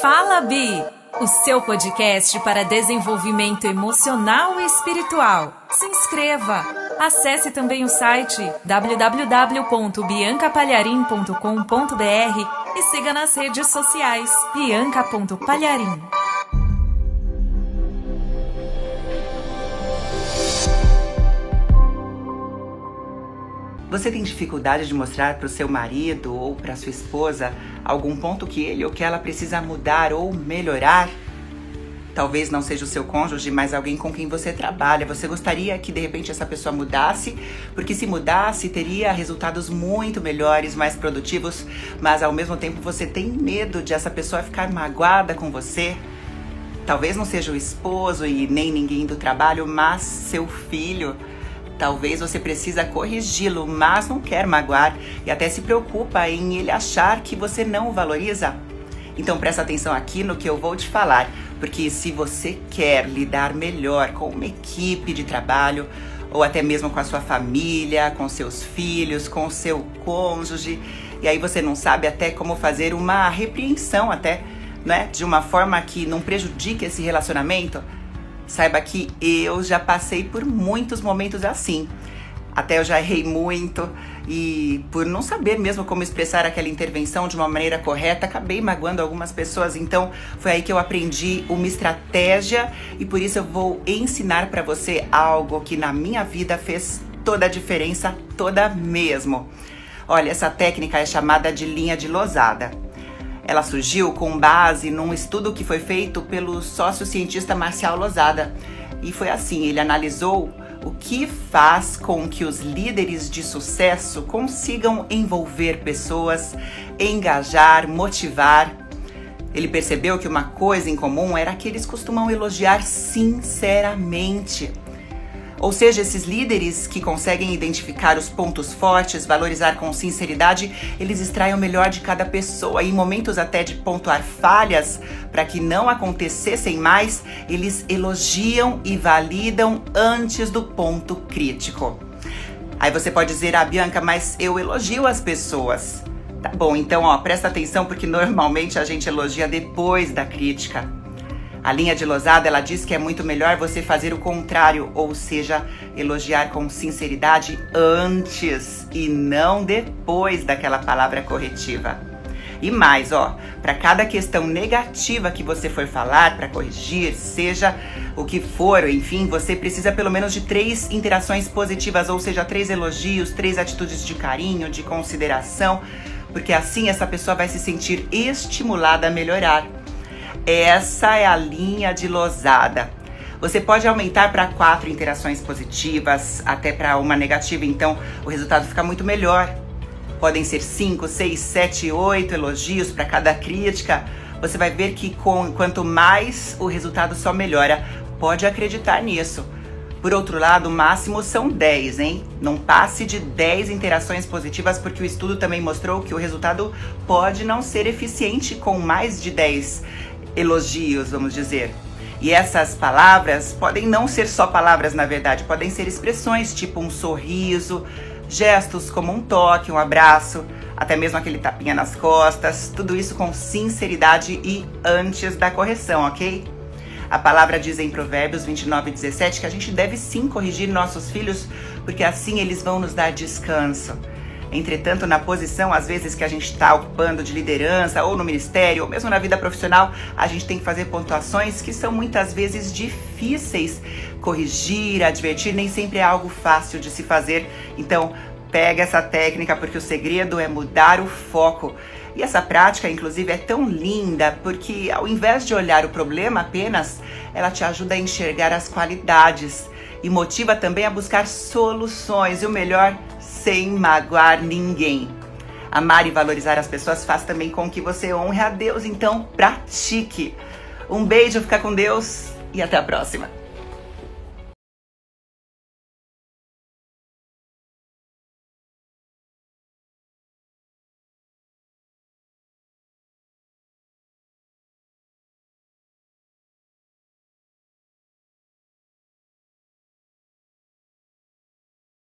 Fala Bi, o seu podcast para desenvolvimento emocional e espiritual. Se inscreva. Acesse também o site www.biancapalharim.com.br e siga nas redes sociais bianca.palharim. Você tem dificuldade de mostrar para o seu marido ou para sua esposa algum ponto que ele ou que ela precisa mudar ou melhorar? Talvez não seja o seu cônjuge, mas alguém com quem você trabalha. Você gostaria que de repente essa pessoa mudasse, porque se mudasse teria resultados muito melhores, mais produtivos, mas ao mesmo tempo você tem medo de essa pessoa ficar magoada com você? Talvez não seja o esposo e nem ninguém do trabalho, mas seu filho. Talvez você precisa corrigi-lo, mas não quer magoar e até se preocupa em ele achar que você não o valoriza. Então presta atenção aqui no que eu vou te falar, porque se você quer lidar melhor com uma equipe de trabalho, ou até mesmo com a sua família, com seus filhos, com seu cônjuge, e aí você não sabe até como fazer uma repreensão até, né, de uma forma que não prejudique esse relacionamento, Saiba que eu já passei por muitos momentos assim. Até eu já errei muito e por não saber mesmo como expressar aquela intervenção de uma maneira correta, acabei magoando algumas pessoas. Então, foi aí que eu aprendi uma estratégia e por isso eu vou ensinar para você algo que na minha vida fez toda a diferença, toda mesmo. Olha, essa técnica é chamada de linha de losada. Ela surgiu com base num estudo que foi feito pelo sócio-cientista Marcial Lozada. E foi assim: ele analisou o que faz com que os líderes de sucesso consigam envolver pessoas, engajar, motivar. Ele percebeu que uma coisa em comum era que eles costumam elogiar sinceramente. Ou seja, esses líderes que conseguem identificar os pontos fortes, valorizar com sinceridade, eles extraem o melhor de cada pessoa e em momentos até de pontuar falhas para que não acontecessem mais, eles elogiam e validam antes do ponto crítico. Aí você pode dizer, ah, Bianca, mas eu elogio as pessoas. Tá bom, então ó, presta atenção porque normalmente a gente elogia depois da crítica. A linha de Losada, ela diz que é muito melhor você fazer o contrário, ou seja, elogiar com sinceridade antes e não depois daquela palavra corretiva. E mais, ó, para cada questão negativa que você for falar, para corrigir, seja o que for, enfim, você precisa pelo menos de três interações positivas, ou seja, três elogios, três atitudes de carinho, de consideração, porque assim essa pessoa vai se sentir estimulada a melhorar. Essa é a linha de losada. Você pode aumentar para quatro interações positivas, até para uma negativa, então o resultado fica muito melhor. Podem ser cinco, seis, sete, oito elogios para cada crítica. Você vai ver que com, quanto mais o resultado só melhora. Pode acreditar nisso. Por outro lado, o máximo são 10, hein? Não passe de 10 interações positivas, porque o estudo também mostrou que o resultado pode não ser eficiente com mais de 10 elogios, vamos dizer. E essas palavras podem não ser só palavras, na verdade, podem ser expressões tipo um sorriso, gestos como um toque, um abraço, até mesmo aquele tapinha nas costas, tudo isso com sinceridade e antes da correção, ok? A palavra diz em Provérbios 29, 17 que a gente deve sim corrigir nossos filhos, porque assim eles vão nos dar descanso. Entretanto, na posição, às vezes, que a gente está ocupando de liderança, ou no ministério, ou mesmo na vida profissional, a gente tem que fazer pontuações que são muitas vezes difíceis. Corrigir, advertir, nem sempre é algo fácil de se fazer. Então, pega essa técnica, porque o segredo é mudar o foco. E essa prática, inclusive, é tão linda porque, ao invés de olhar o problema apenas, ela te ajuda a enxergar as qualidades e motiva também a buscar soluções. E o melhor, sem magoar ninguém. Amar e valorizar as pessoas faz também com que você honre a Deus, então pratique. Um beijo, fica com Deus e até a próxima.